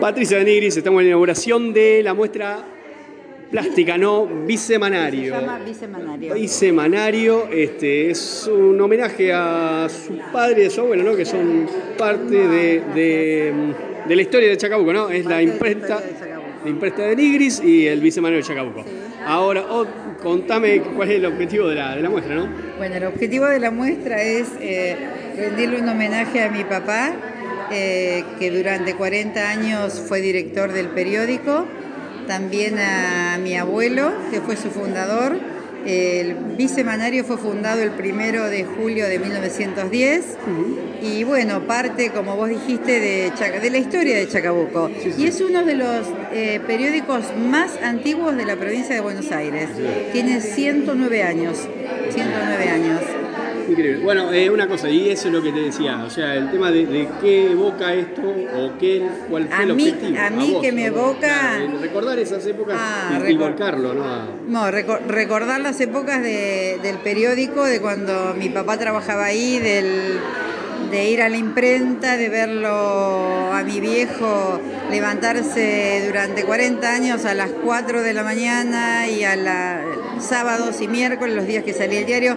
Patricia de Nigris, estamos en la inauguración de la muestra plástica, ¿no? Bisemanario. Se llama Bisemanario. Bisemanario, este, es un homenaje a su padre y a su abuelo, ¿no? Que son parte de, de, de la historia de Chacabuco, ¿no? Es la imprenta, la imprenta de Nigris y el Bisemanario de Chacabuco. Ahora, oh, contame cuál es el objetivo de la, de la muestra, ¿no? Bueno, el objetivo de la muestra es eh, rendirle un homenaje a mi papá, eh, que durante 40 años fue director del periódico, también a mi abuelo, que fue su fundador. El bisemanario fue fundado el primero de julio de 1910 y bueno, parte, como vos dijiste, de, Chaca- de la historia de Chacabuco. Y es uno de los eh, periódicos más antiguos de la provincia de Buenos Aires. Tiene 109 años. 109 años. Increíble. Bueno, eh, una cosa, y eso es lo que te decía, o sea, el tema de, de qué evoca esto o qué, cuál fue A el mí- objetivo. a mí vos, que me ¿no? evoca- recordar esas épocas Ah, y, y recor- volcarlo, ¿no? A- No, reco- recordar las épocas de- del periódico, de cuando mi papá trabajaba ahí, del, de ir a la imprenta, de verlo a mi viejo levantarse durante 40 años a las 4 de la mañana y a la, sábados y miércoles, los días que salía el diario.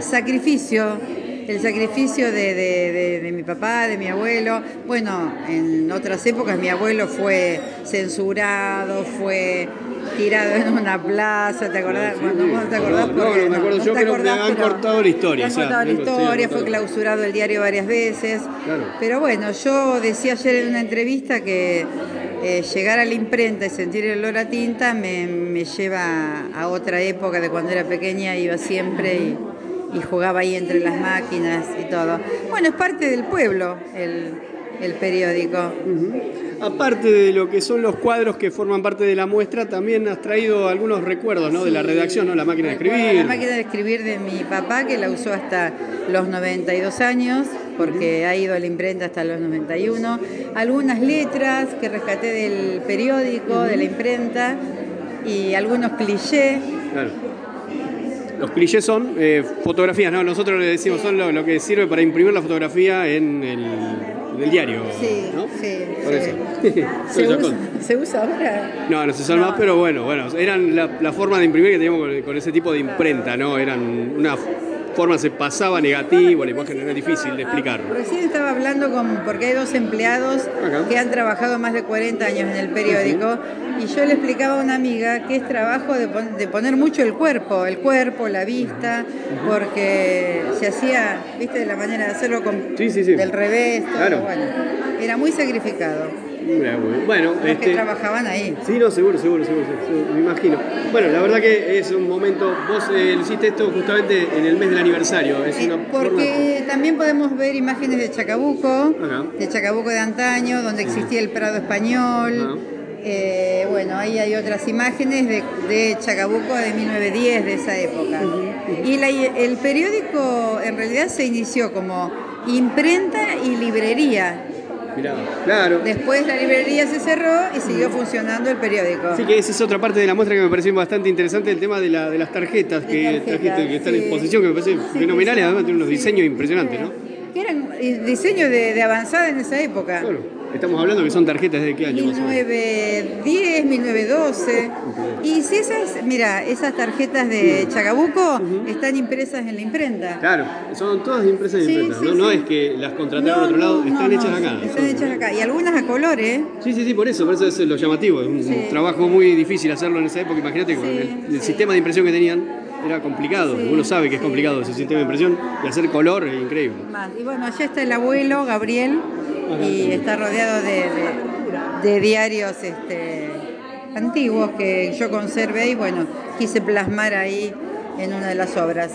Sacrificio, el sacrificio de mi papá, de mi abuelo. Bueno, en otras épocas mi abuelo fue censurado, fue tirado en una plaza, ¿te acordás? Sí, Bueno, vos no te acordás No, no, me acuerdo yo, acordás, han cortado la historia, Han o sea, cortado la han historia, fue clausurado el diario varias veces. Claro. Pero bueno, yo decía ayer en una entrevista que eh, llegar a la imprenta y sentir el olor a tinta me, me lleva a otra época de cuando era pequeña, iba siempre y, y jugaba ahí entre las máquinas y todo. Bueno, es parte del pueblo el, el periódico. Aparte de lo que son los cuadros que forman parte de la muestra, también has traído algunos recuerdos, ¿no? De la redacción, ¿no? La máquina de escribir. La máquina de escribir de mi papá, que la usó hasta los 92 años, porque ha ido a la imprenta hasta los 91. Algunas letras que rescaté del periódico, de la imprenta, y algunos clichés. Claro. Los clichés son eh, fotografías, ¿no? Nosotros le decimos, son lo, lo que sirve para imprimir la fotografía en el, en el diario, Sí, ¿no? sí, Por sí. eso. ¿Se usa, se usa ahora? No, no se usan No. más, pero bueno, bueno, eran la, la forma de imprimir que teníamos con, con ese tipo de imprenta, ¿no? Eran una forma, se pasaba negativo, la imagen era difícil de explicar. Ah, Recién estaba hablando con, porque hay dos empleados Acá. que han trabajado más de 40 años en el periódico y yo le explicaba a una amiga que es trabajo de, pon- de poner mucho el cuerpo, el cuerpo, la vista, porque se hacía, viste, de la manera de hacerlo con, Sí, sí, sí. del revés, todo, Claro. bueno, era muy sacrificado Bueno, los que este, trabajaban ahí. Sí, no, seguro, seguro, seguro, seguro, me imagino. Bueno, la verdad que es un momento, vos eh, hiciste esto justamente en el mes del aniversario, es una Porque también podemos ver imágenes de Chacabuco, Ajá. de Chacabuco de antaño, donde existía el Prado Español. Eh, bueno, ahí hay otras imágenes de, de Chacabuco de 1910, de esa época. Y la- el periódico en realidad se inició como imprenta y librería. Mirá, claro. Después la librería se cerró y siguió funcionando el periódico. Así que esa es otra parte de la muestra que me pareció bastante interesante, el tema de, la, de las tarjetas que tarjetas, trajiste, que están en sí. exposición, que me parece Sí, fenomenales, sí. además tiene unos diseños impresionantes, ¿no? Que eran eh, diseños de, de avanzada en esa época. Claro, estamos hablando que son tarjetas de qué año más o menos. 1910, 1912. Y si esas, mira, esas tarjetas de Chacabuco están impresas en la imprenta. Claro, son todas impresas de Sí, imprenta, sí, ¿no? No es que las contrataron a otro lado, no, están no, hechas no, acá. Están hechas acá. Y algunas a color, ¿eh? Sí, sí, sí, por eso, por eso es lo llamativo. Es un trabajo muy difícil hacerlo en esa época. Imagínate, con el, el sistema de impresión que tenían era complicado. Sí, Uno sabe que es complicado ese sistema de impresión y hacer color es increíble. Y bueno, allá está el abuelo, Gabriel, y está rodeado de, de- de diarios este, antiguos que yo conservé y bueno, quise plasmar ahí en una de las obras.